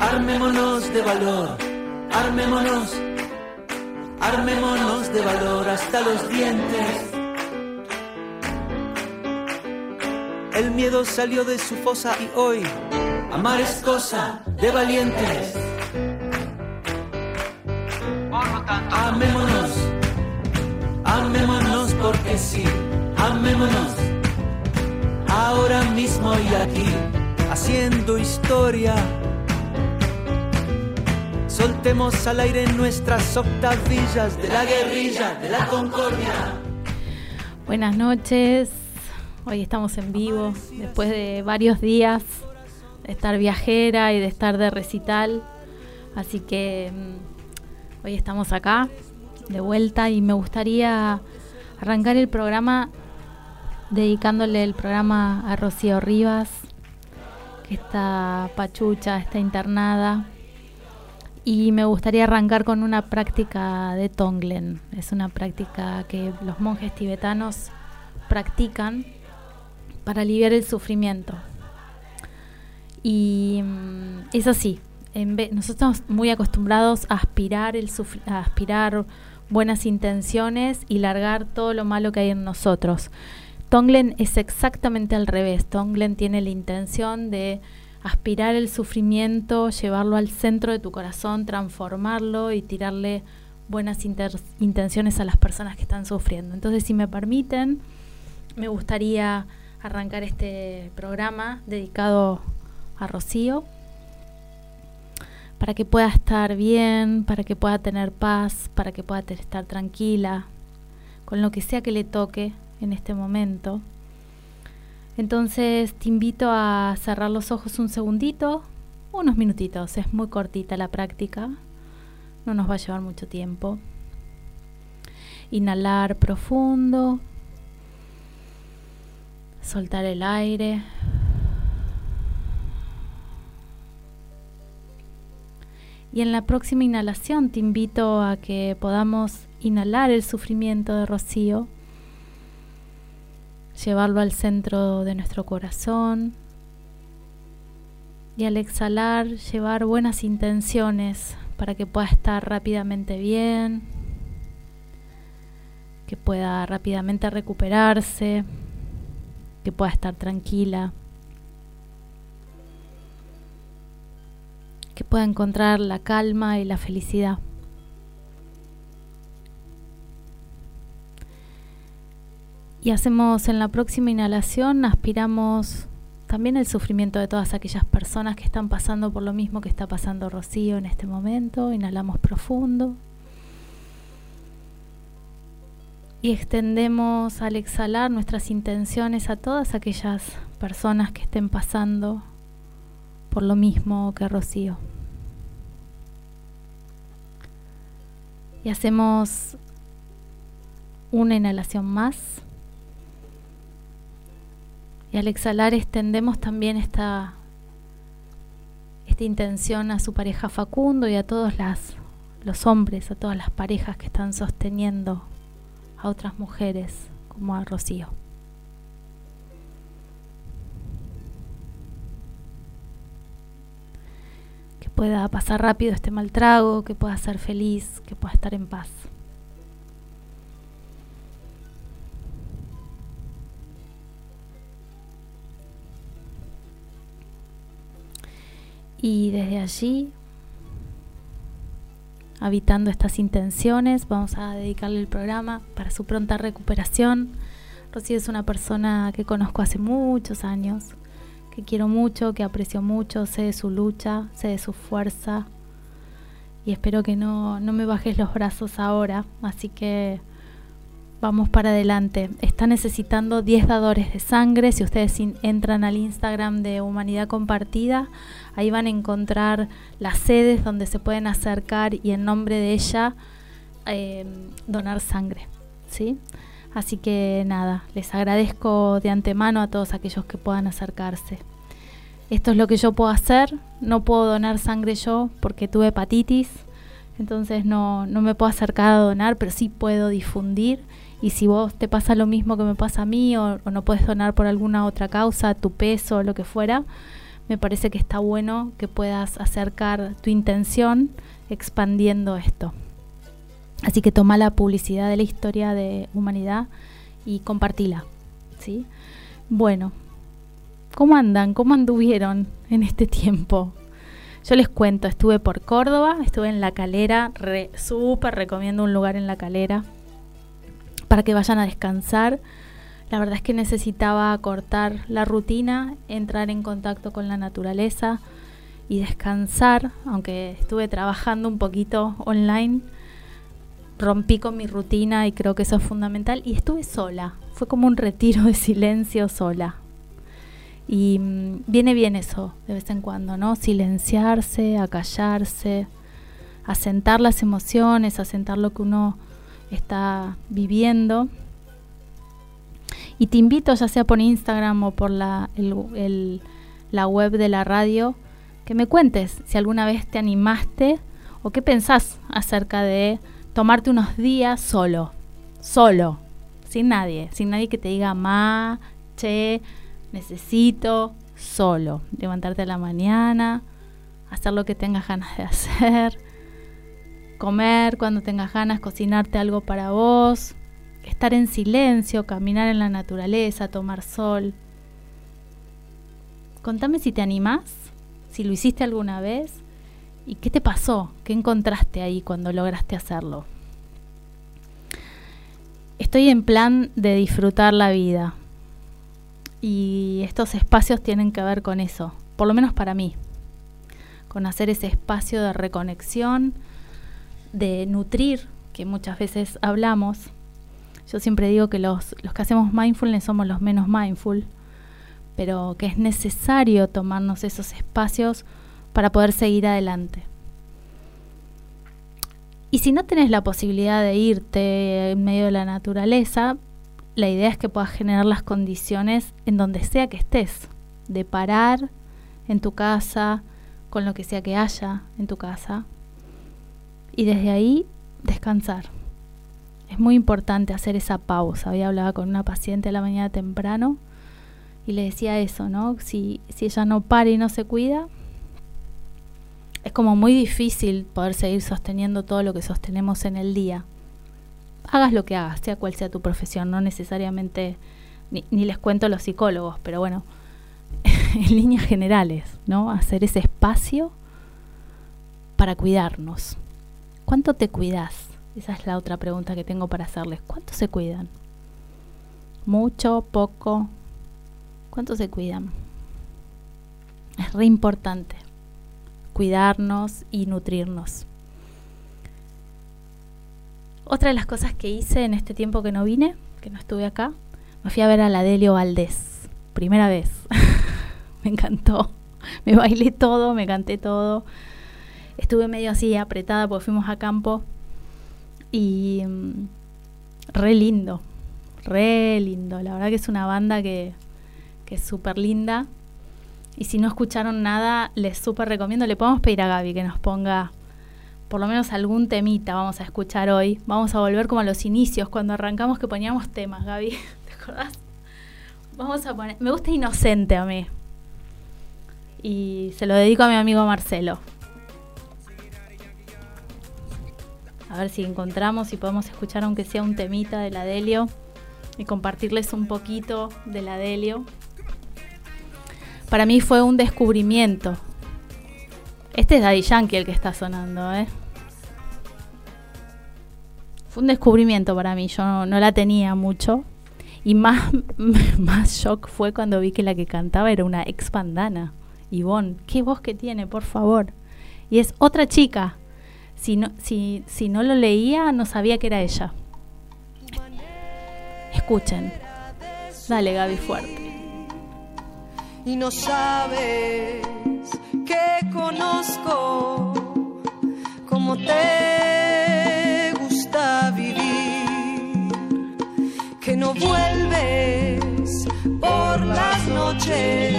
Armémonos de valor, armémonos, armémonos de valor hasta los dientes. El miedo salió de su fosa y hoy amar es cosa de valientes. amémonos, amémonos porque sí, amémonos. Ahora mismo y aquí, haciendo historia Soltemos al aire nuestras octavillas de la guerrilla, de la concordia. Buenas noches, hoy estamos en vivo, después de varios días de estar viajera y de estar de recital. Así que mm, hoy estamos acá, de vuelta, y me gustaría arrancar el programa dedicándole el programa a Rocío Rivas, que está pachucha, está internada y me gustaría arrancar con una práctica de Tonglen. Es una práctica que los monjes tibetanos practican para aliviar el sufrimiento. Y mm, es así. En nosotros estamos muy acostumbrados a aspirar, el a aspirar buenas intenciones y largar todo lo malo que hay en nosotros. Tonglen es exactamente al revés. Tonglen tiene la intención de aspirar el sufrimiento, llevarlo al centro de tu corazón, transformarlo y tirarle buenas intenciones a las personas que están sufriendo. Entonces, si me permiten, me gustaría arrancar este programa dedicado a Rocío para que pueda estar bien, para que pueda tener paz, para que pueda estar tranquila con lo que sea que le toque en este momento. Entonces te invito a cerrar los ojos un segundito, unos minutitos, es muy cortita la práctica, no nos va a llevar mucho tiempo. Inhalar profundo, soltar el aire. Y en la próxima inhalación te invito a que podamos inhalar el sufrimiento de Rocío llevarlo al centro de nuestro corazón y al exhalar llevar buenas intenciones para que pueda estar rápidamente bien, que pueda rápidamente recuperarse, que pueda estar tranquila, que pueda encontrar la calma y la felicidad. Y hacemos en la próxima inhalación, aspiramos también el sufrimiento de todas aquellas personas que están pasando por lo mismo que está pasando Rocío en este momento. Inhalamos profundo. Y extendemos al exhalar nuestras intenciones a todas aquellas personas que estén pasando por lo mismo que Rocío. Y hacemos una inhalación más. Y al exhalar extendemos también esta, esta intención a su pareja Facundo y a todos las, los hombres, a todas las parejas que están sosteniendo a otras mujeres como a Rocío. Que pueda pasar rápido este mal trago, que pueda ser feliz, que pueda estar en paz. Y desde allí, habitando estas intenciones, vamos a dedicarle el programa para su pronta recuperación. Rocío es una persona que conozco hace muchos años, que quiero mucho, que aprecio mucho, sé de su lucha, sé de su fuerza y espero que no, no me bajes los brazos ahora. Así que vamos para adelante. Está necesitando 10 dadores de sangre. Si ustedes entran al Instagram de Humanidad Compartida, ahí van a encontrar las sedes donde se pueden acercar y en nombre de ella eh, donar sangre. ¿sí? Así que nada, les agradezco de antemano a todos aquellos que puedan acercarse. Esto es lo que yo puedo hacer. No puedo donar sangre yo porque tuve hepatitis. Entonces no, no me puedo acercar a donar, pero sí puedo difundir y si vos te pasa lo mismo que me pasa a mí o, no puedes donar por alguna otra causa, tu peso o lo que fuera, me parece que está bueno que puedas acercar tu intención expandiendo esto. Así que toma la publicidad de la historia de humanidad y compartila. ¿sí? Bueno, ¿cómo andan? ¿Cómo anduvieron en este tiempo? Yo les cuento, estuve por Córdoba, estuve en La Calera, súper recomiendo un lugar en La Calera para que vayan a descansar. La verdad es que necesitaba cortar la rutina, entrar en contacto con la naturaleza y descansar, aunque estuve trabajando un poquito online, rompí con mi rutina y creo que eso es fundamental y estuve sola, fue como un retiro de silencio sola. Y mm, viene bien eso de vez en cuando, ¿no? Silenciarse, acallarse, asentar las emociones, asentar lo que uno está viviendo. Y te invito, ya sea por Instagram o por la, la web de la radio, que me cuentes si alguna vez te animaste o qué pensás acerca de tomarte unos días solo, solo, sin nadie, sin nadie que te diga, ma, che, necesito, solo. Levantarte a la mañana, hacer lo que tengas ganas de hacer comer cuando tengas ganas, cocinarte algo para vos, estar en silencio, caminar en la naturaleza, tomar sol. Contame si te animás, si lo hiciste alguna vez y qué te pasó, qué encontraste ahí cuando lograste hacerlo. Estoy en plan de disfrutar la vida y estos espacios tienen que ver con eso, por lo menos para mí, con hacer ese espacio de reconexión, de nutrir, que muchas veces hablamos. Yo siempre digo que los, los que hacemos mindfulness somos los menos mindful, pero que es necesario tomarnos esos espacios para poder seguir adelante. Y si no tenés la posibilidad de irte en medio de la naturaleza, la idea es que puedas generar las condiciones en donde sea que estés, de parar en tu casa, con lo que sea que haya en tu casa, y desde ahí descansar. Es muy importante hacer esa pausa. Había hablado con una paciente a la mañana temprano y le decía eso, ¿no? Si, si ella no para y no se cuida, es como muy difícil poder seguir sosteniendo todo lo que sostenemos en el día. Hagas lo que hagas, sea cual sea tu profesión, no necesariamente, ni, les cuento los psicólogos, pero bueno, en líneas generales, ¿no? Hacer ese espacio para cuidarnos. ¿Cuánto te cuidas? Esa es la otra pregunta que tengo para hacerles. ¿Cuánto se cuidan? ¿Mucho? ¿Poco? ¿Cuánto se cuidan? Es re importante cuidarnos y nutrirnos. Otra de las cosas que hice en este tiempo que no vine, que no estuve acá, me fui a ver a la Delio Valdés. Primera vez. me encantó. Me bailé todo, me canté todo estuve medio así apretada porque fuimos a campo y mm, re lindo, re lindo. La verdad que es una banda que, que es súper linda. Y si no escucharon nada, les súper recomiendo. Le podemos pedir a Gaby que nos ponga por lo menos algún temita. Vamos a escuchar hoy. Vamos a volver como a los inicios, cuando arrancamos que poníamos temas, Gaby. ¿Te acordás? Vamos a poner. Me gusta Inocente a mí. Y se lo dedico a mi amigo Marcelo. a ver si encontramos y podemos escuchar aunque sea un temita de la Delio y compartirles un poquito de la Delio. Para mí fue un descubrimiento. Este es Daddy Yankee el que está sonando, ¿eh? Fue un descubrimiento para mí, yo no, la tenía mucho. Y más, más shock fue cuando vi que la que cantaba era una ex bandana. Ivonne, qué voz que tiene, por favor. Y es otra chica. Si no, si, si no lo leía, no sabía que era ella. Escuchen. Dale, Gaby, fuerte y no sabes que conozco cómo te gusta vivir, que no vuelves por las noches,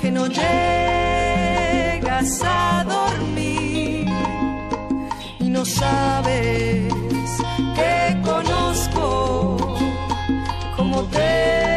que no llegas a dormir y no sabes que conozco cómo te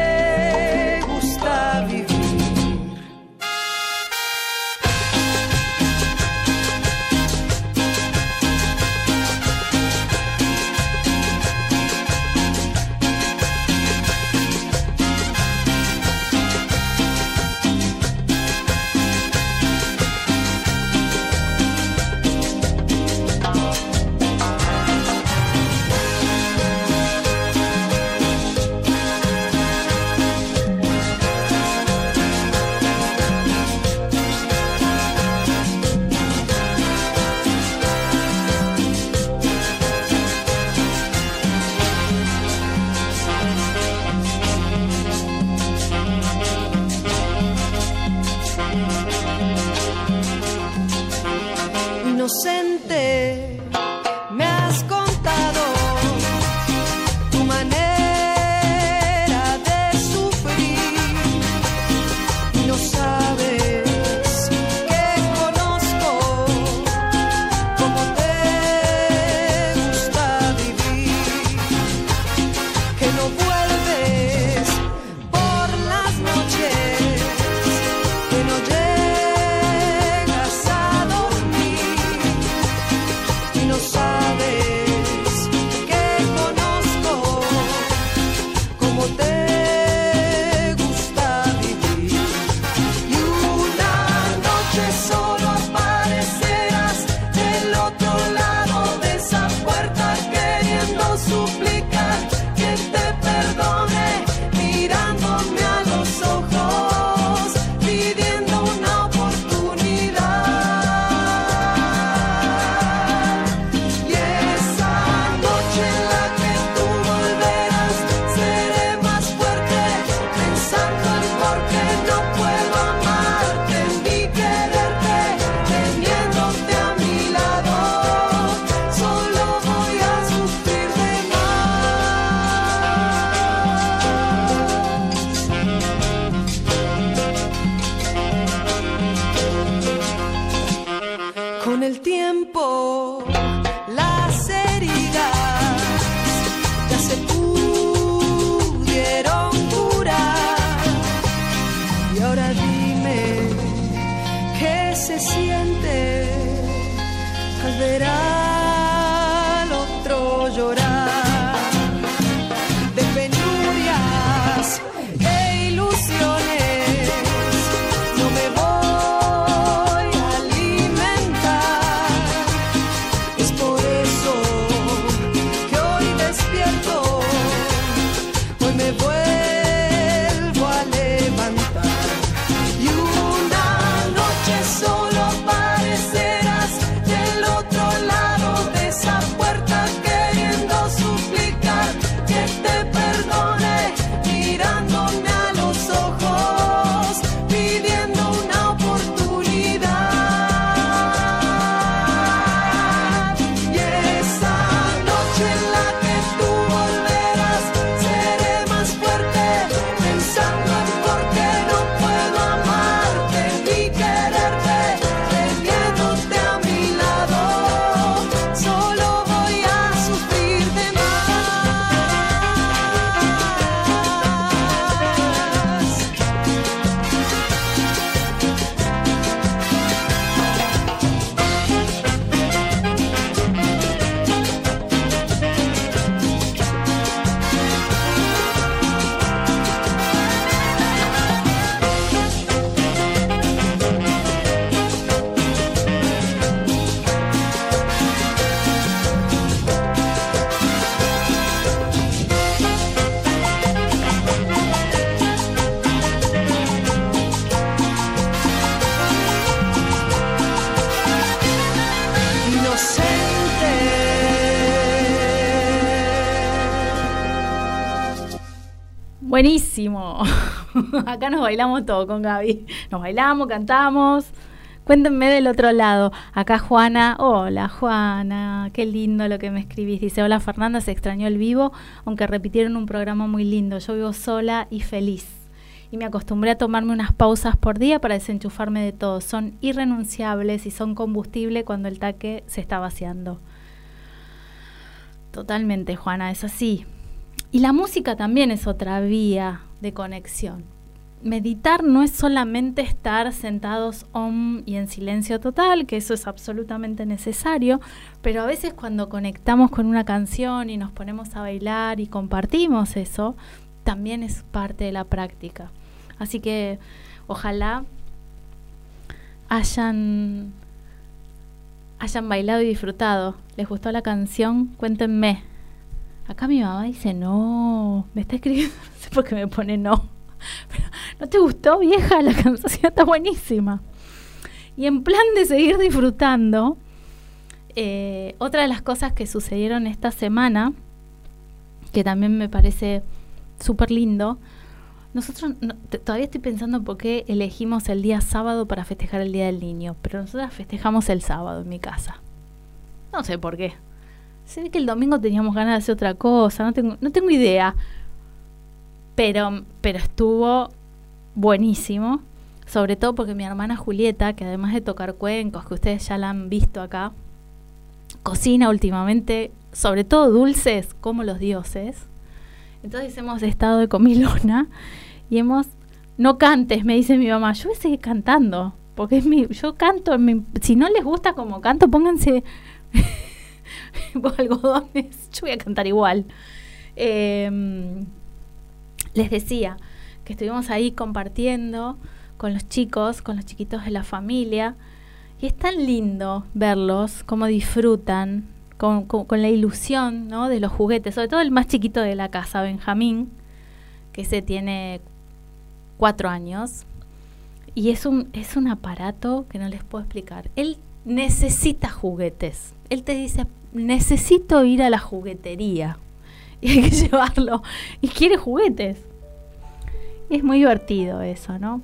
Acá nos bailamos todo con Gaby. Nos bailamos, cantamos. Cuéntenme del otro lado. Acá Juana. Hola Juana. Qué lindo lo que me escribís. Dice, hola Fernanda, se extrañó el vivo, aunque repitieron un programa muy lindo. Yo vivo sola y feliz. Y me acostumbré a tomarme unas pausas por día para desenchufarme de todo. Son irrenunciables y son combustible cuando el taque se está vaciando. Totalmente, Juana, es así. Y la música también es otra vía de conexión. Meditar no es solamente estar sentados y en silencio total, que eso es absolutamente necesario, pero a veces cuando conectamos con una canción y nos ponemos a bailar y compartimos eso, también es parte de la práctica. Así que ojalá hayan hayan bailado y disfrutado. ¿Les gustó la canción? Cuéntenme. Acá mi mamá dice no, me está escribiendo, no sé por qué me pone no. ¿No te gustó, vieja? La canción está buenísima. Y en plan de seguir disfrutando, eh, otra de las cosas que sucedieron esta semana, que también me parece súper lindo, nosotros no, todavía estoy pensando por qué elegimos el día sábado para festejar el Día del Niño, pero nosotros festejamos el sábado en mi casa. No sé por qué. Ve que el domingo teníamos ganas de hacer otra cosa, no tengo, no tengo idea. Pero, pero estuvo buenísimo. Sobre todo porque mi hermana Julieta, que además de tocar cuencos, que ustedes ya la han visto acá, cocina últimamente, sobre todo dulces como los dioses. Entonces hemos estado de comilona y hemos, no cantes, me dice mi mamá, yo voy a seguir cantando, porque es mi, yo canto, mi, si no les gusta como canto, pónganse algodones, yo voy a cantar igual. Eh, les decía que estuvimos ahí compartiendo con los chicos, con los chiquitos de la familia, y es tan lindo verlos, cómo disfrutan, con, con, la ilusión ¿no? de los juguetes, sobre todo el más chiquito de la casa, Benjamín, que se tiene cuatro años, y es un, es un aparato que no les puedo explicar. Él necesita juguetes. Él te dice, necesito ir a la juguetería. Y hay que llevarlo. Y quiere juguetes. Es muy divertido eso, ¿no?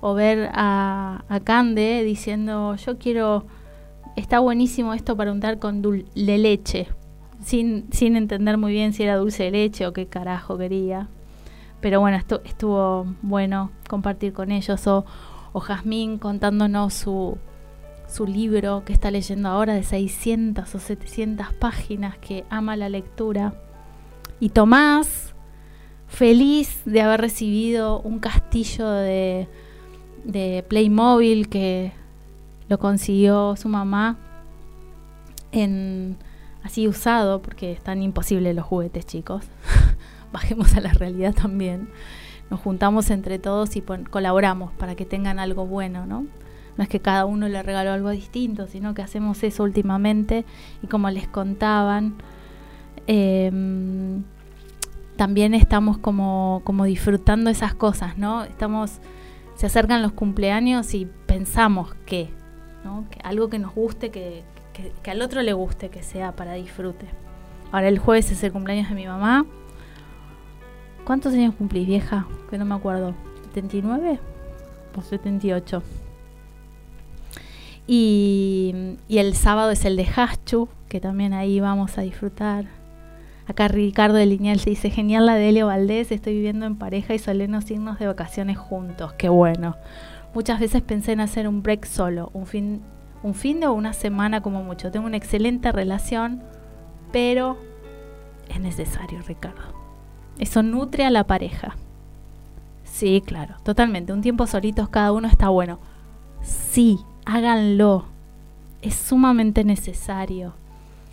O ver a, Cande diciendo, yo quiero está buenísimo esto para untar con leche, sin, sin entender muy bien si era dulce de leche o qué carajo quería. Pero bueno, esto, estuvo bueno compartir con ellos. O, o Jazmín contándonos su, su libro que está leyendo ahora de 600 o 700 páginas, que ama la lectura. Y Tomás, feliz de haber recibido un castillo de, de Playmobil que lo consiguió su mamá en así usado porque están imposibles los juguetes chicos. Bajemos a la realidad también. Nos juntamos entre todos y colaboramos para que tengan algo bueno no no es que cada uno le regaló algo distinto sino que hacemos eso últimamente. Y como les contaban eh, también estamos como, como disfrutando esas cosas no estamos se acercan los cumpleaños y pensamos que ¿no? Que algo que nos guste, que, que, al otro le guste, que sea para disfrute. Ahora el jueves es el cumpleaños de mi mamá. ¿Cuántos años cumplís, vieja? Que no me acuerdo. ¿79 o 78? Y, y el sábado es el de Haschu, que también ahí vamos a disfrutar. Acá Ricardo de Lineal se dice, genial la de Valdés, estoy viviendo en pareja y solemos irnos de vacaciones juntos. Qué bueno. Muchas veces pensé en hacer un break solo, un fin, un fin de una semana como mucho. Tengo una excelente relación, pero es necesario, Ricardo. Eso nutre a la pareja. Sí, claro, totalmente. Un tiempo solitos cada uno está bueno. Sí, háganlo. Es sumamente necesario.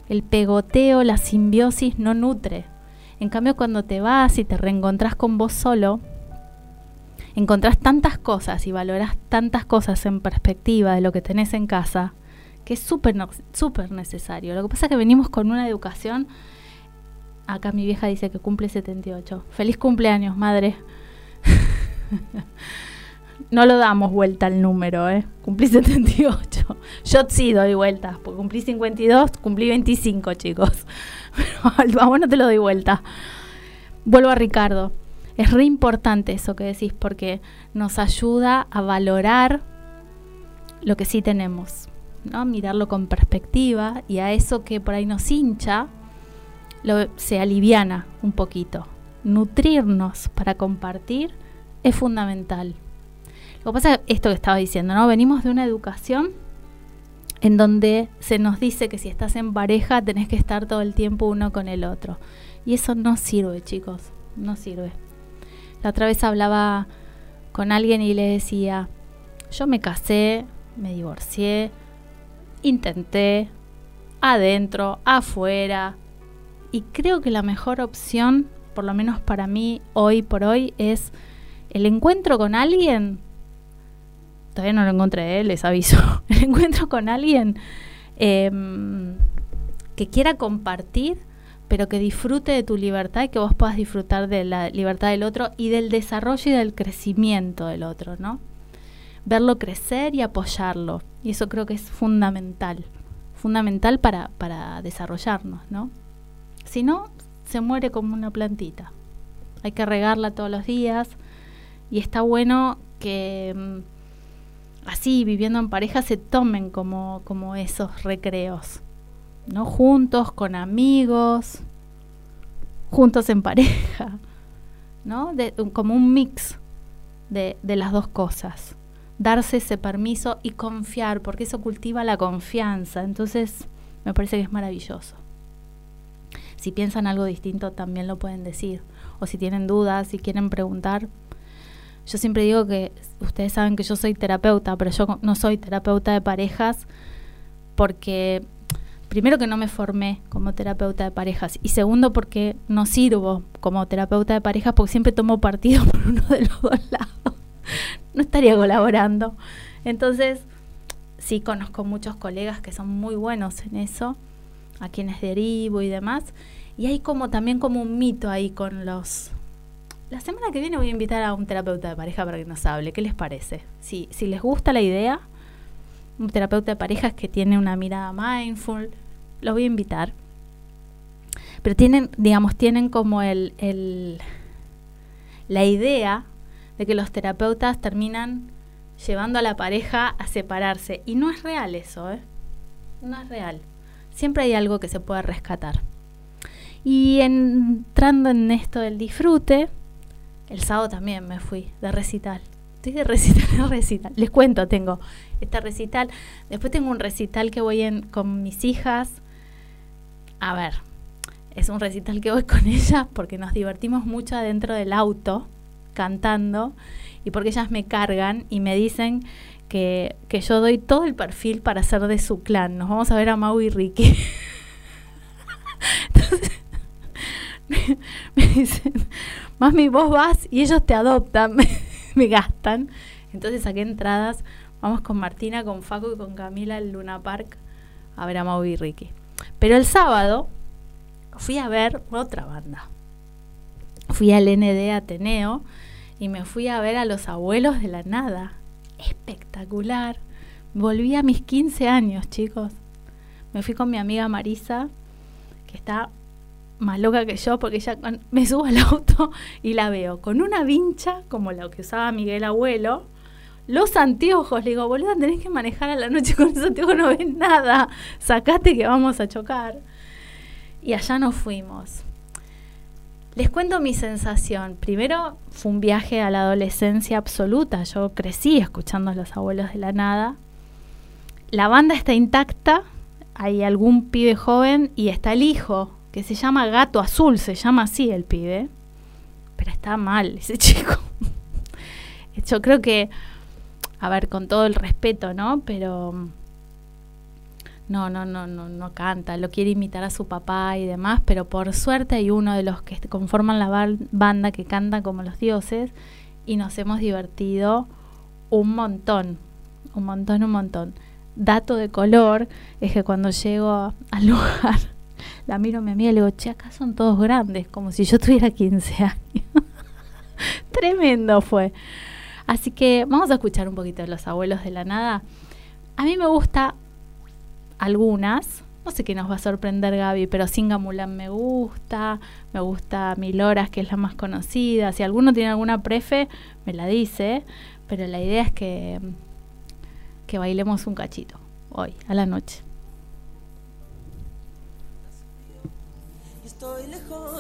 El pegoteo, la simbiosis no nutre. En cambio, cuando te vas y te reencontrás con vos solo, encontrás tantas cosas y valorás tantas cosas en perspectiva de lo que tenés en casa, que es súper necesario. Lo que pasa es que venimos con una educación, acá mi vieja dice que cumple 78. Feliz cumpleaños, madre. no lo damos vuelta al número, ¿eh? Cumplí 78. Yo sí doy vueltas, porque cumplí 52, cumplí 25, chicos. Pero a vos no te lo doy vuelta. Vuelvo a Ricardo. es re importante eso que decís porque nos ayuda a valorar lo que sí tenemos, ¿no? Mirarlo con perspectiva y a eso que por ahí nos hincha, lo, se aliviana un poquito. Nutrirnos para compartir es fundamental. Lo que pasa es esto que estaba diciendo, ¿no? Venimos de una educación en donde se nos dice que si estás en pareja tenés que estar todo el tiempo uno con el otro. Y eso no sirve, chicos, no sirve. La otra vez hablaba con alguien y le decía, yo me casé, me divorcié, intenté, adentro, afuera, y creo que la mejor opción, por lo menos para mí hoy por hoy, es el encuentro con alguien. Todavía no lo encontré, les aviso. El encuentro con alguien eh, que quiera compartir, pero que disfrute de tu libertad y que vos puedas disfrutar de la libertad del otro y del desarrollo y del crecimiento del otro, ¿no? Verlo crecer y apoyarlo. Y eso creo que es fundamental. Fundamental para, para desarrollarnos, ¿no? Si no, se muere como una plantita. Hay que regarla todos los días y está bueno que mm, así, viviendo en pareja, se tomen como, como esos recreos. ¿no? Juntos, con amigos, juntos en pareja, ¿no? De, como un mix de, de las dos cosas. Darse ese permiso y confiar, porque eso cultiva la confianza. Entonces, me parece que es maravilloso. Si piensan algo distinto, también lo pueden decir. O si tienen dudas, si quieren preguntar. Yo siempre digo que ustedes saben que yo soy terapeuta, pero yo no soy terapeuta de parejas porque primero que no me formé como terapeuta de parejas y segundo porque no sirvo como terapeuta de parejas porque siempre tomo partido por uno de los dos lados. No estaría colaborando. Entonces, sí conozco muchos colegas que son muy buenos en eso, a quienes derivo y demás. Y hay como también como un mito ahí con los... La semana que viene voy a invitar a un terapeuta de pareja para que nos hable. ¿Qué les parece? Si, si les gusta la idea, un terapeuta de parejas que tiene una mirada mindful, lo voy a invitar. Pero tienen, digamos, tienen como el, el la idea de que los terapeutas terminan llevando a la pareja a separarse. Y no es real eso, ¿eh? No es real. Siempre hay algo que se puede rescatar. Y entrando en esto del disfrute, el sábado también me fui de recital. Estoy de recital en recital. Les cuento, tengo este recital. Después tengo un recital que voy en, con mis hijas. A ver, es un recital que voy con ellas porque nos divertimos mucho adentro del auto cantando y porque ellas me cargan y me dicen que, que yo doy todo el perfil para ser de su clan. Nos vamos a ver a Mau y Ricky. Entonces, me, dicen, mami, vos vas y ellos te adoptan, me, gastan. Entonces saqué entradas, vamos con Martina, con Facu y con Camila al Luna Park a ver a Mau y Ricky. Pero el sábado fui a ver otra banda. Fui al ND Ateneo y me fui a ver a los abuelos de la nada. Espectacular. Volví a mis 15 años, chicos. Me fui con mi amiga Marisa, que está más loca que yo, porque con- me subo al auto y la veo con una vincha, como la que usaba Miguel Abuelo, los anteojos. Le digo, boluda, tenés que manejar a la noche con esos anteojos, no ves nada. Sacate que vamos a chocar. Y allá nos fuimos. Les cuento mi sensación. Primero fue un viaje a la adolescencia absoluta. Yo crecí escuchando a los abuelos de la nada. La banda está intacta. Hay algún pibe joven y está el hijo, que se llama Gato Azul, se llama así el pibe. Pero está mal ese chico. Yo creo que, a ver, con todo el respeto, ¿no? Pero no, no, no, no, no canta, lo quiere imitar a su papá y demás, pero por suerte hay uno de los que conforman la ban- banda que canta como los dioses y nos hemos divertido un montón, un montón, un montón. Dato de color es que cuando llego al lugar, la miro a mi amiga y le digo, che, acá son todos grandes, como si yo tuviera 15 años. Tremendo fue. Así que vamos a escuchar un poquito de los abuelos de la nada. A mí me gusta algunas, no sé qué nos va a sorprender Gaby, pero Singa Mulan me gusta, me gusta Miloras, que es la más conocida. Si alguno tiene alguna prefe, me la dice, pero la idea es que, que bailemos un cachito hoy, a la noche.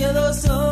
Bajo la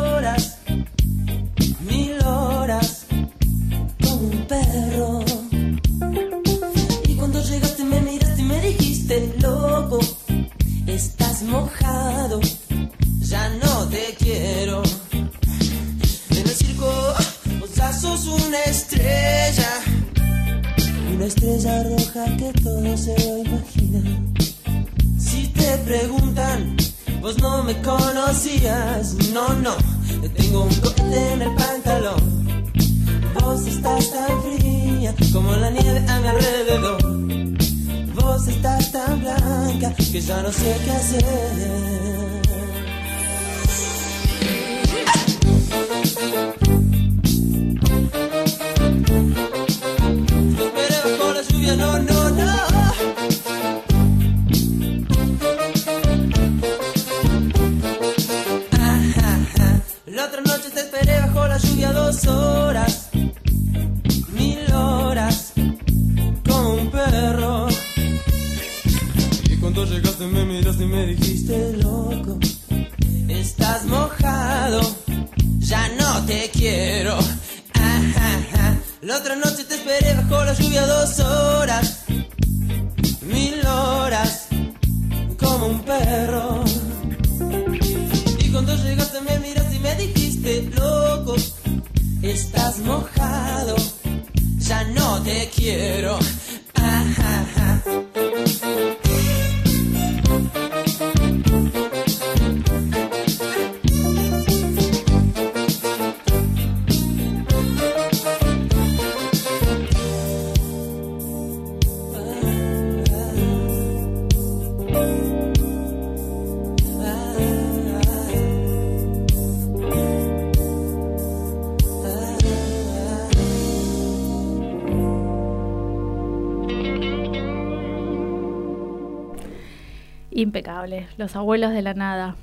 Los abuelos de la nada.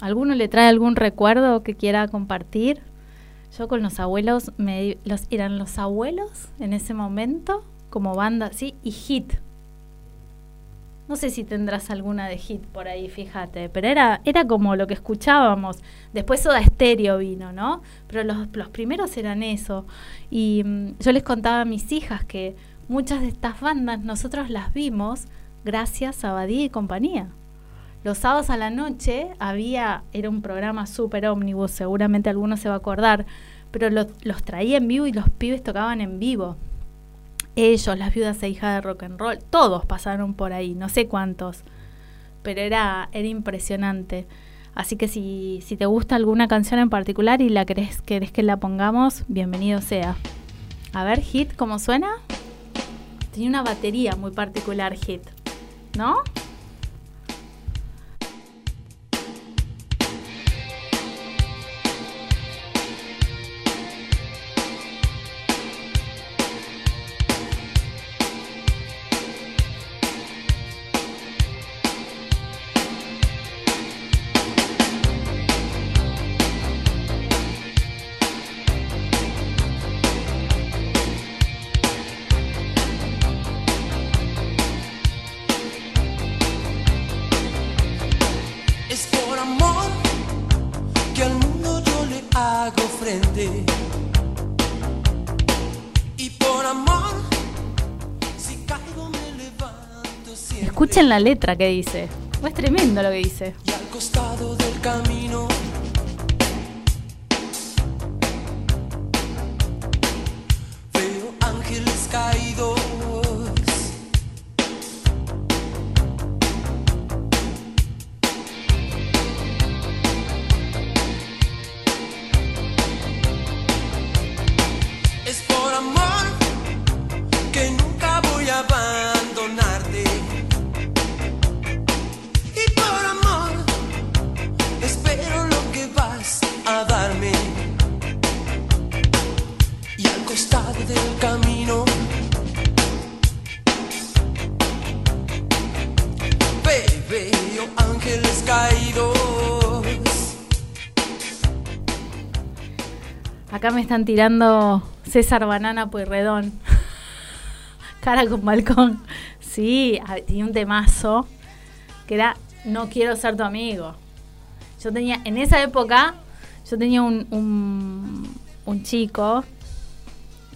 ¿Alguno le trae algún recuerdo que quiera compartir? Yo con los abuelos, me, los, eran los abuelos en ese momento, como banda, sí, y hit. No sé si tendrás alguna de hit por ahí, fíjate, pero era, era como lo que escuchábamos. Después Soda Stereo vino, ¿no? Pero los, los primeros eran eso. Y mm, yo les contaba a mis hijas que muchas de estas bandas nosotros las vimos gracias a Badía y compañía. Los sábados a la noche había, era un programa súper ómnibus, seguramente alguno se va a acordar, pero lo- los traía en vivo y los pibes tocaban en vivo. Ellos, las viudas e hijas de rock and roll, todos pasaron por ahí, no sé cuántos, pero era, era impresionante. Así que si, si te gusta alguna canción en particular y la querés, querés que la pongamos, bienvenido sea. A ver, Hit, ¿cómo suena? Tenía una batería muy particular, Hit. ¿No? Escuchen la letra que dice. Es tremendo lo que dice. Y al costado del camino. Están tirando César Banana Pueyrredón. Cara con balcón. Sí, ah, tenía un temazo que era No quiero ser tu amigo. Yo tenía, en esa época, yo tenía un, un, un chico,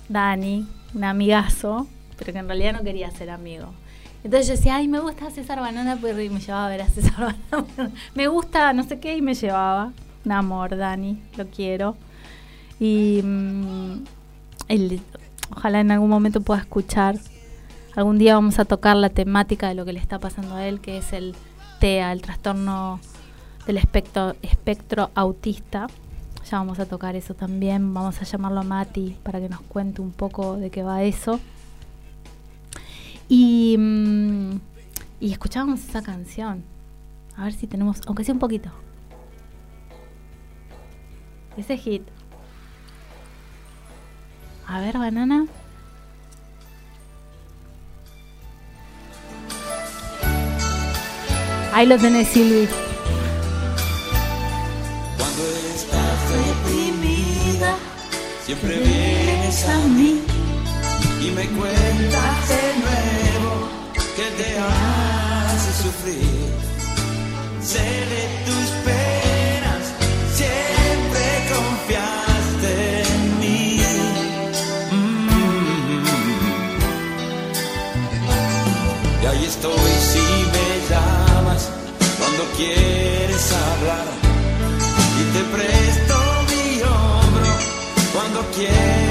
Dani, un amigazo, pero que en realidad no quería ser amigo. Entonces yo decía, ay, me gusta César Banana Pueyrredón y me llevaba a ver a César Banana. Me gusta no sé qué y me llevaba. Un amor, Dani, lo quiero. Y mm, él, ojalá en algún momento pueda escuchar. Algún día vamos a tocar la temática de lo que le está pasando a él, que es el TEA, el trastorno del espectro, espectro autista. Ya vamos a tocar eso también. Vamos a llamarlo a Mati para que nos cuente un poco de qué va eso. Y, mm, y escuchábamos esa canción. A ver si tenemos, aunque sea un poquito. Ese hit. A ver, banana. Ahí lo tenés, Silvi. Cuando estás deprimida, siempre vienes a mí y me cuentas de nuevo que te hace sufrir. Sé de tus penas, estoy si me llamas cuando quieres hablar. Y te presto mi hombro cuando quieres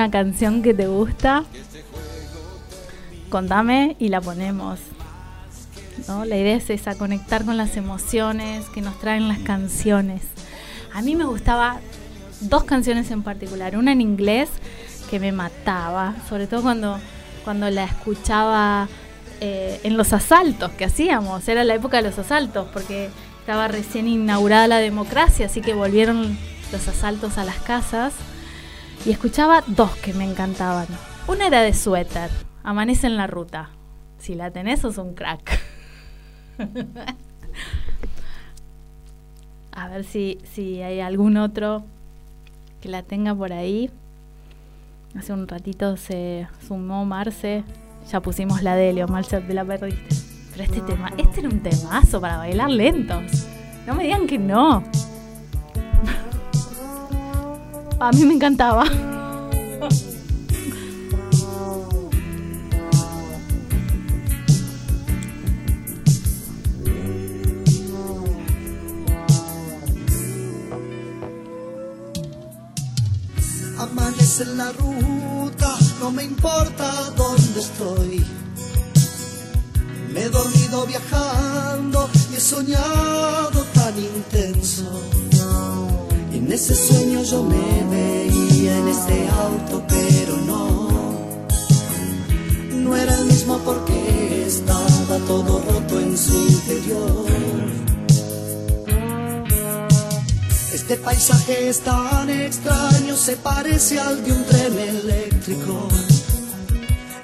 alguna canción que te gusta, contame y la ponemos. ¿no? La idea es esa, conectar con las emociones que nos traen las canciones. A mí me gustaba dos canciones en particular, una en inglés que me mataba, sobre todo cuando, cuando la escuchaba eh, en los asaltos que hacíamos, era la época de los asaltos, porque estaba recién inaugurada la democracia, así que volvieron los asaltos a las casas y escuchaba dos que me encantaban. Una era de suéter, Amanece en la ruta. Si la tenés, sos un crack. A ver si, si hay algún otro que la tenga por ahí. Hace un ratito se sumó Marce. Ya pusimos la de Leo, Marce, te la perdiste. Pero este tema, este era un temazo para bailar lentos. No me digan que no. A mí me encantaba. Amanece en la ruta, no me importa dónde estoy. Me he dormido viajando y he soñado tan intenso. En ese sueño yo me veía en este auto, pero no. No era el mismo porque estaba todo roto en su interior. Este paisaje es tan extraño, se parece al de un tren eléctrico.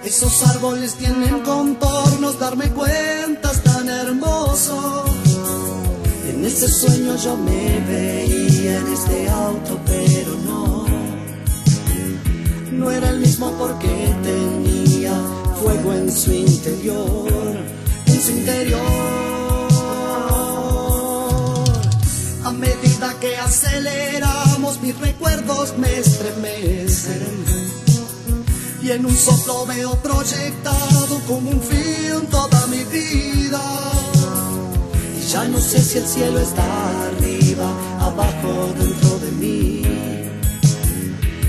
Esos árboles tienen contornos, darme cuenta es tan hermoso. En ese sueño yo me veía en este auto, pero no. No era el mismo porque tenía fuego en su interior, en su interior. A medida que aceleramos, mis recuerdos me estremecen. Y en un soplo veo proyectado como un film toda mi vida. Ya no sé si el cielo está arriba, abajo, dentro de mí.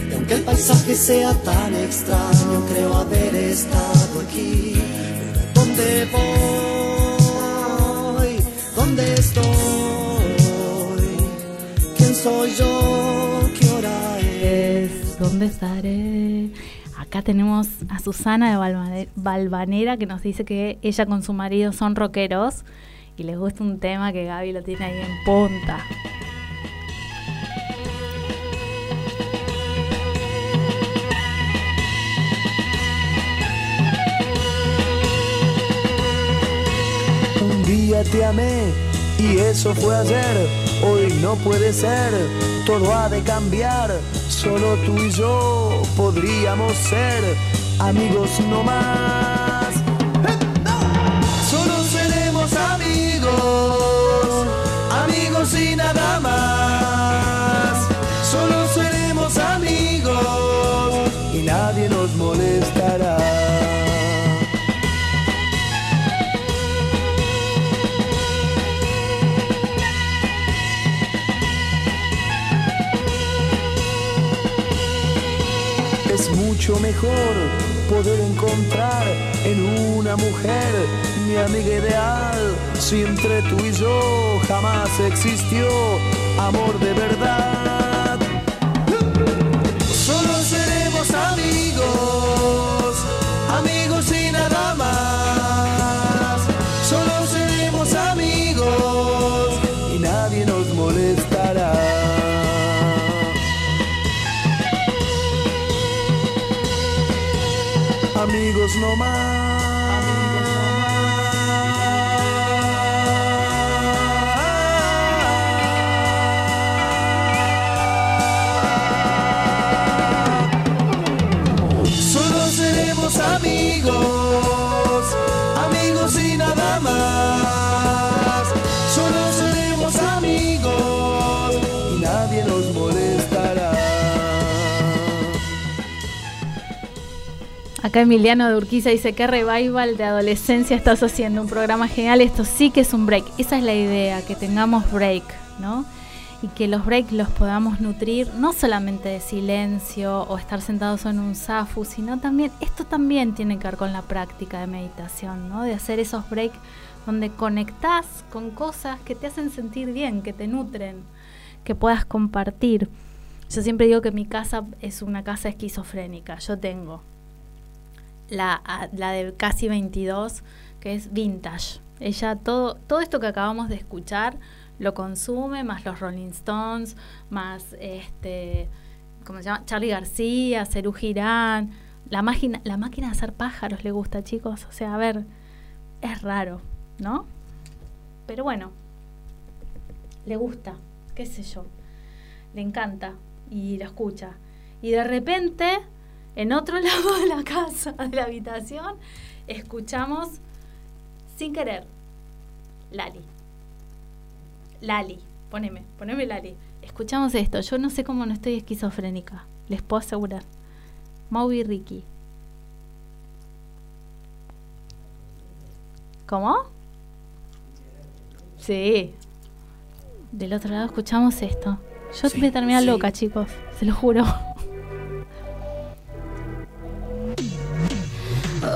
Y aunque el paisaje sea tan extraño, creo haber estado aquí. ¿Dónde voy? ¿Dónde estoy? ¿Quién soy yo? ¿Qué hora es? ¿Dónde estaré? Acá tenemos a Susana de Balvane- Balvanera que nos dice que ella con su marido son rockeros y les gusta un tema que Gaby lo tiene ahí en punta. Un día te amé y eso fue ayer. Hoy no puede ser, todo ha de cambiar. Solo tú y yo podríamos ser amigos no más. Amigos, y nada más. Solo seremos amigos y nadie nos molestará. Es mucho mejor poder encontrar en una mujer mi amiga ideal. Si entre tú y yo jamás existió amor de verdad. Acá Emiliano de Urquiza dice que revival de adolescencia estás haciendo, un programa genial, esto sí que es un break, esa es la idea, que tengamos break, ¿no? Y que los breaks los podamos nutrir no solamente de silencio o estar sentados en un zafu, sino también, esto también tiene que ver con la práctica de meditación, ¿no? De hacer esos breaks donde conectás con cosas que te hacen sentir bien, que te nutren, que puedas compartir. Yo siempre digo que mi casa es una casa esquizofrénica, yo tengo la, la de casi 22, que es vintage. Ella todo, todo esto que acabamos de escuchar lo consume, más los Rolling Stones, más este, ¿cómo se llama? Charlie García, Cerú Girán. La máquina, la máquina de hacer pájaros le gusta, chicos. O sea, a ver, es raro, ¿no? Pero bueno, le gusta, qué sé yo. Le encanta y lo escucha. Y de repente, en otro lado de la casa, de la habitación, escuchamos sin querer Lali. Lali, poneme, poneme Lali. Escuchamos esto. Yo no sé cómo no estoy esquizofrénica. Les puedo asegurar. Moby Ricky. ¿Cómo? Sí. Del otro lado escuchamos esto. Yo Sí, me terminé sí. loca, chicos. Se lo juro.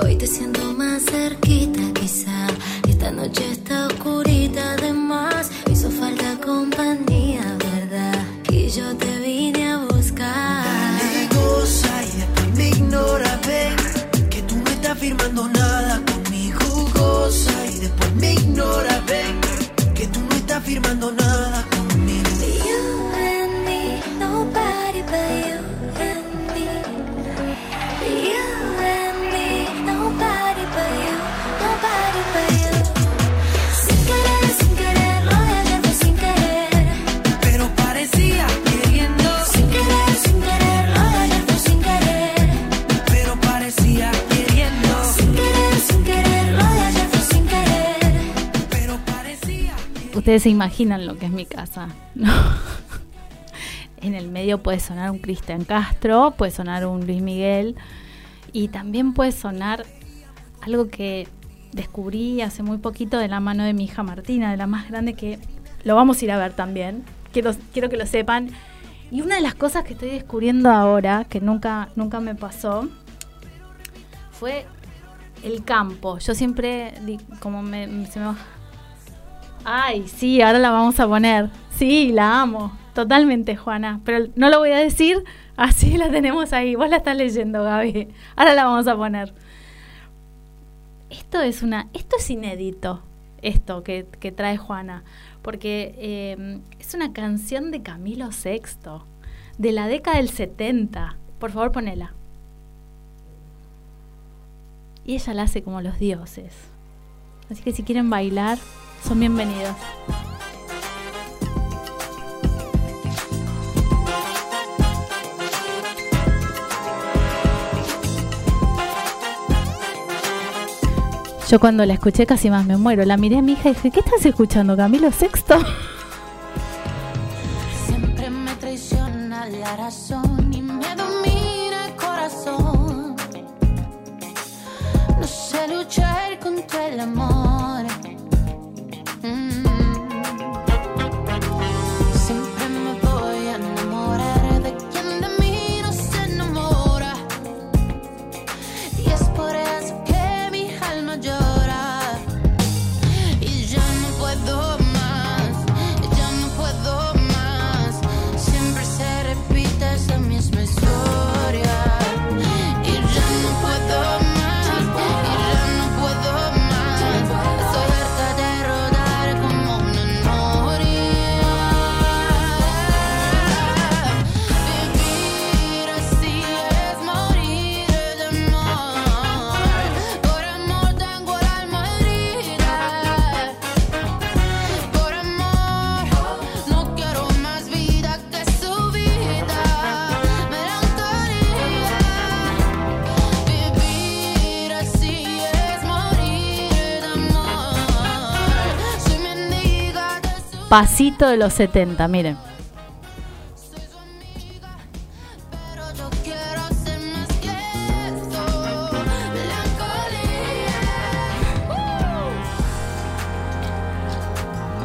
Hoy te siento más cerquita, quizá. Esta noche está oscurita, además. Hizo falta compañía, ¿verdad? Y yo te vine a buscar. Dale, goza y después me ignora, ven Que tú no estás firmando nada conmigo Goza y después me ignora, ven Que tú no estás firmando nada Ustedes se imaginan lo que es mi casa, ¿no? en el medio puede sonar un Cristian Castro, puede sonar un Luis Miguel y también puede sonar algo que descubrí hace muy poquito de la mano de mi hija Martina, de la más grande que lo vamos a ir a ver también. Quiero, que lo sepan. Y una de las cosas que estoy descubriendo ahora, que nunca, nunca me pasó, fue el campo. Yo siempre, como se me Ay, sí, ahora la vamos a poner. Sí, la amo. Totalmente, Juana. Pero no lo voy a decir, así la tenemos ahí. Vos la estás leyendo, Gaby. Ahora la vamos a poner. Esto es una. Esto es inédito. Esto que, que trae Juana. Porque eh, es una canción de Camilo VI. De la década del 70. Por favor, ponela. Y ella la hace como los dioses. Así que si quieren bailar, son bienvenidos. Yo cuando la escuché casi más me muero. La miré a mi hija y dije, ¿qué estás escuchando, Camilo Sexto? Siempre me traiciona la razón y me domina el corazón. No sé luchar contra el amor. Pasito de los 70, miren.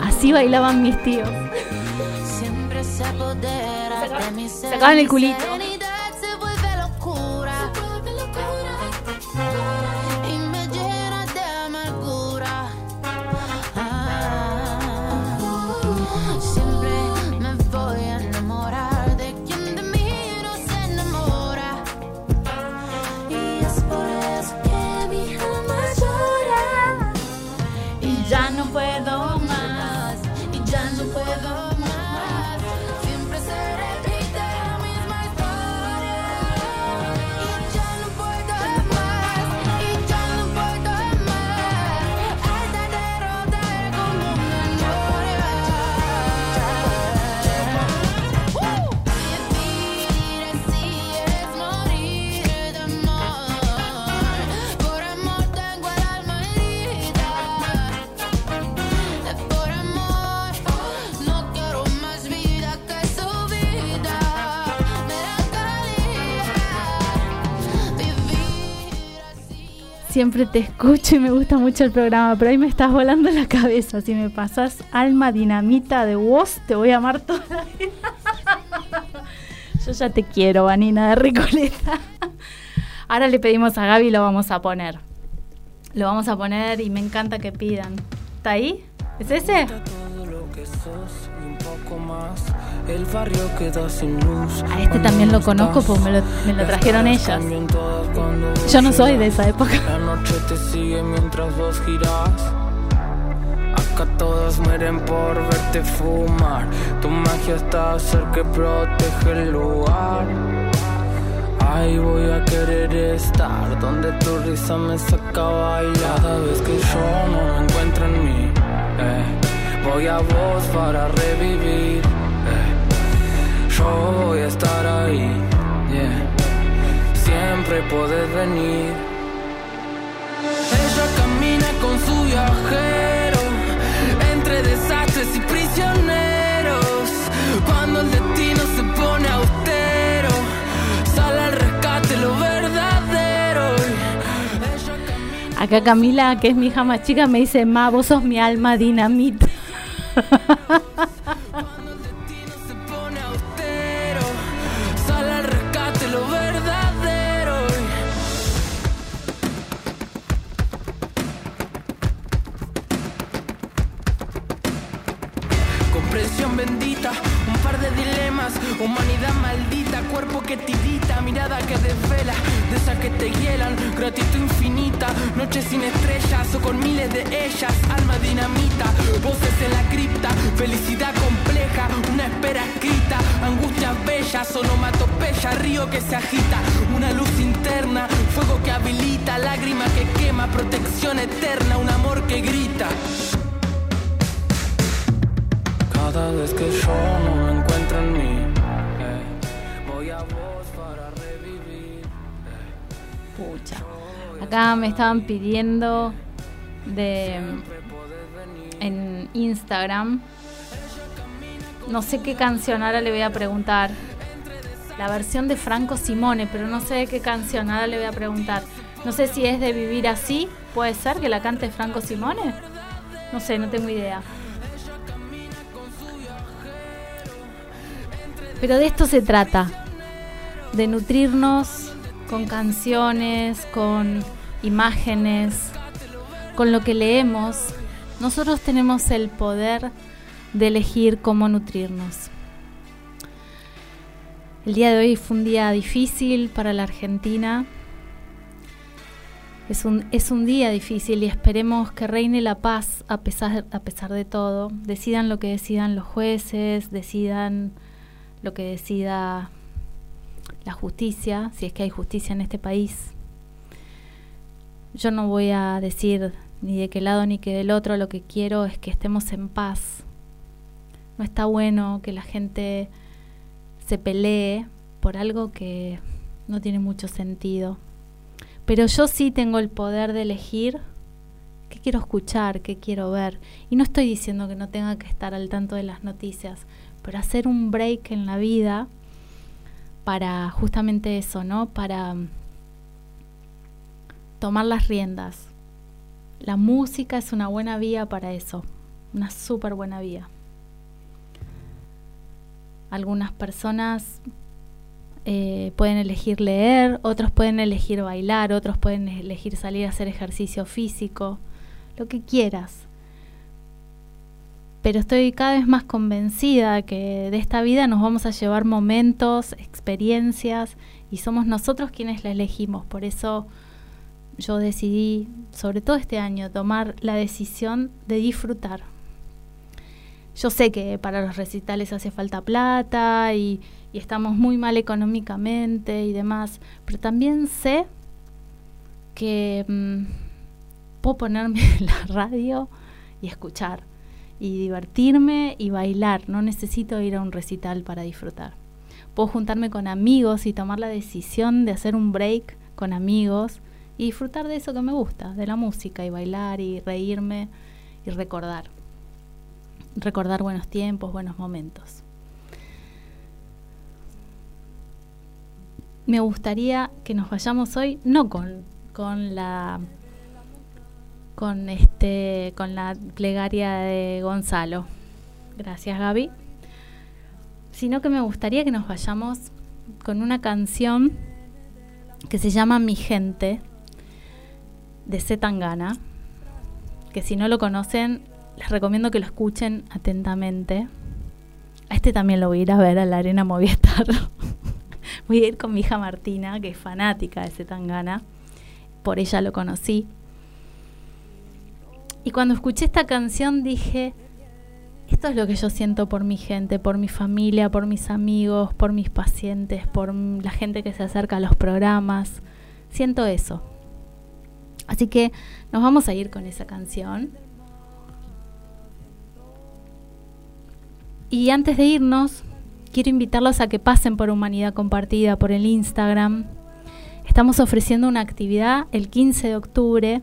Así bailaban mis tíos. Sacaban el culito. Siempre te escucho y me gusta mucho el programa, pero ahí me estás volando la cabeza. Si me pasas alma dinamita de vos, te voy a amar toda la vida. Yo ya te quiero, Vanina de Recoleta. Ahora le pedimos a Gaby y lo vamos a poner. Lo vamos a poner y me encanta que pidan. ¿Está ahí? ¿Es ese? todo lo que sos El barrio queda sin luz. A este también lo conozco porque me lo, me lo trajeron ellas. Yo no soy de esa época. La noche te sigue mientras vos girás. Acá todos mueren por verte fumar. Tu magia está hacer que protege el lugar. Ahí voy a querer estar donde tu risa me saca a bailar. Cada vez que yo no me encuentro en mí, eh, voy a vos para revivir. eh yo voy a estar ahí. Yeah. Siempre podés venir. Ella camina con su viajero, entre desastres y prisioneros. Cuando el destino se pone austero, sale al rescate lo verdadero. Camina Acá Camila, que es mi hija más chica, me dice, ma, vos sos mi alma dinamita. estaban pidiendo de en Instagram. No sé qué canción, ahora le voy a preguntar. La versión de Franco Simone, pero no sé de qué canción, ahora le voy a preguntar. No sé si es de Vivir así, puede ser que la cante Franco Simone. No sé, no tengo idea. Pero de esto se trata, de nutrirnos con canciones, con imágenes, con lo que leemos. Nosotros tenemos el poder de elegir cómo nutrirnos. El día de hoy fue un día difícil para la Argentina. Es un, es un día difícil y esperemos que reine la paz a pesar, a pesar de todo. Decidan lo que decidan los jueces, decidan lo que decida la justicia, si es que hay justicia en este país. Yo no voy a decir ni de qué lado ni que del otro, lo que quiero es que estemos en paz. No está bueno que la gente se pelee por algo que no tiene mucho sentido. Pero yo sí tengo el poder de elegir qué quiero escuchar, qué quiero ver. Y no estoy diciendo que no tenga que estar al tanto de las noticias, pero hacer un break en la vida para justamente eso, ¿no? Para tomar las riendas. La música es una buena vía para eso, una súper buena vía. Algunas personas eh, pueden elegir leer, otros pueden elegir bailar, otros pueden elegir salir a hacer ejercicio físico, lo que quieras. Pero estoy cada vez más convencida que de esta vida nos vamos a llevar momentos, experiencias, y somos nosotros quienes la elegimos. Por eso yo decidí, sobre todo este año, tomar la decisión de disfrutar. Yo sé que para los recitales hace falta plata y, estamos muy mal económicamente y demás, pero también sé que mm, puedo ponerme en la radio y escuchar y divertirme y bailar. No necesito ir a un recital para disfrutar. Puedo juntarme con amigos y tomar la decisión de hacer un break con amigos y disfrutar de eso que me gusta, de la música y bailar y reírme y recordar. Recordar buenos tiempos, buenos momentos. Me gustaría que nos vayamos hoy, no con, con la con este con la plegaria de Gonzalo. Gracias, Gaby. Sino que me gustaría que nos vayamos con una canción que se llama Mi gente de Zetangana, que si no lo conocen, les recomiendo que lo escuchen atentamente. A este también lo voy a ir a ver a la Arena Movistar. voy a ir con mi hija Martina, que es fanática de Zetangana. Por ella lo conocí. Y cuando escuché esta canción dije, esto es lo que yo siento por mi gente, por mi familia, por mis amigos, por mis pacientes, por la gente que se acerca a los programas. Siento eso. Así que nos vamos a ir con esa canción. Y antes de irnos, quiero invitarlos a que pasen por Humanidad Compartida, por el Instagram. Estamos ofreciendo una actividad el 15 de octubre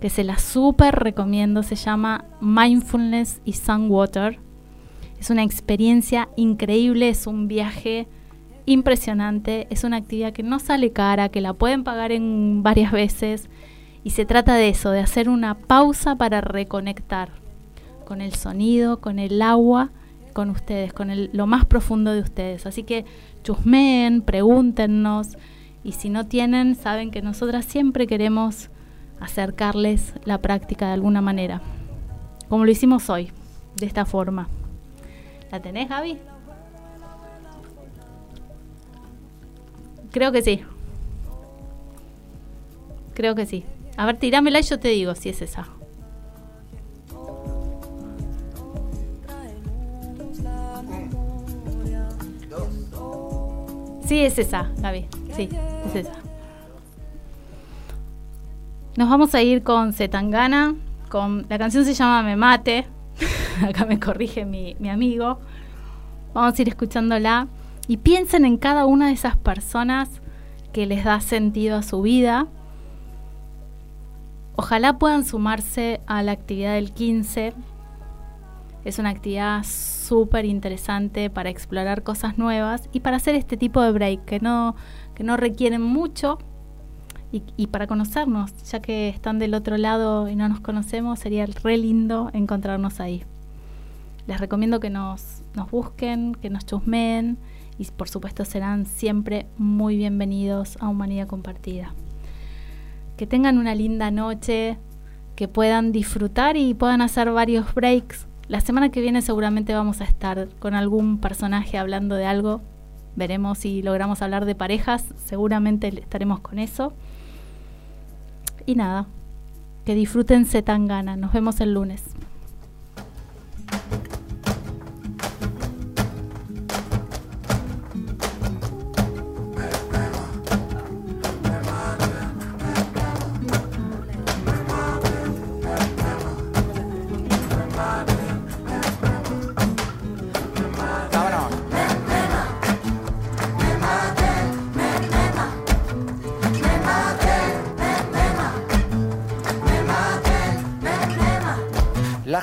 que se la súper recomiendo. Se llama Mindfulness y Sunwater. Es una experiencia increíble, es un viaje impresionante. Es una actividad que no sale cara, que la pueden pagar en varias veces Y se trata de eso, de hacer una pausa para reconectar con el sonido, con el agua, con ustedes, con el, lo más profundo de ustedes. Así que chusmeen, pregúntenos y si no tienen, saben que nosotras siempre queremos acercarles la práctica de alguna manera, como lo hicimos hoy, de esta forma. ¿La tenés, Gaby? Creo que sí. Creo que sí. A ver, tirámela y yo te digo si es esa. Sí, es esa, Gaby. Sí, es esa. Nos vamos a ir con Zetangana. Con, la canción se llama Me Mate. Acá me corrige mi, mi amigo. Vamos a ir escuchándola. Y piensen en cada una de esas personas que les da sentido a su vida. Ojalá puedan sumarse a la actividad del 15. Es una actividad súper interesante para explorar cosas nuevas y para hacer este tipo de break que no, que no requieren mucho y, para conocernos, ya que están del otro lado y no nos conocemos, sería re lindo encontrarnos ahí. Les recomiendo que nos, nos busquen, que nos chusmeen y por supuesto serán siempre muy bienvenidos a Humanidad Compartida. Que tengan una linda noche, que puedan disfrutar y puedan hacer varios breaks. La semana que viene seguramente vamos a estar con algún personaje hablando de algo. Veremos si logramos hablar de parejas, seguramente estaremos con eso. Y nada, que disfruten tan gana. Nos vemos el lunes.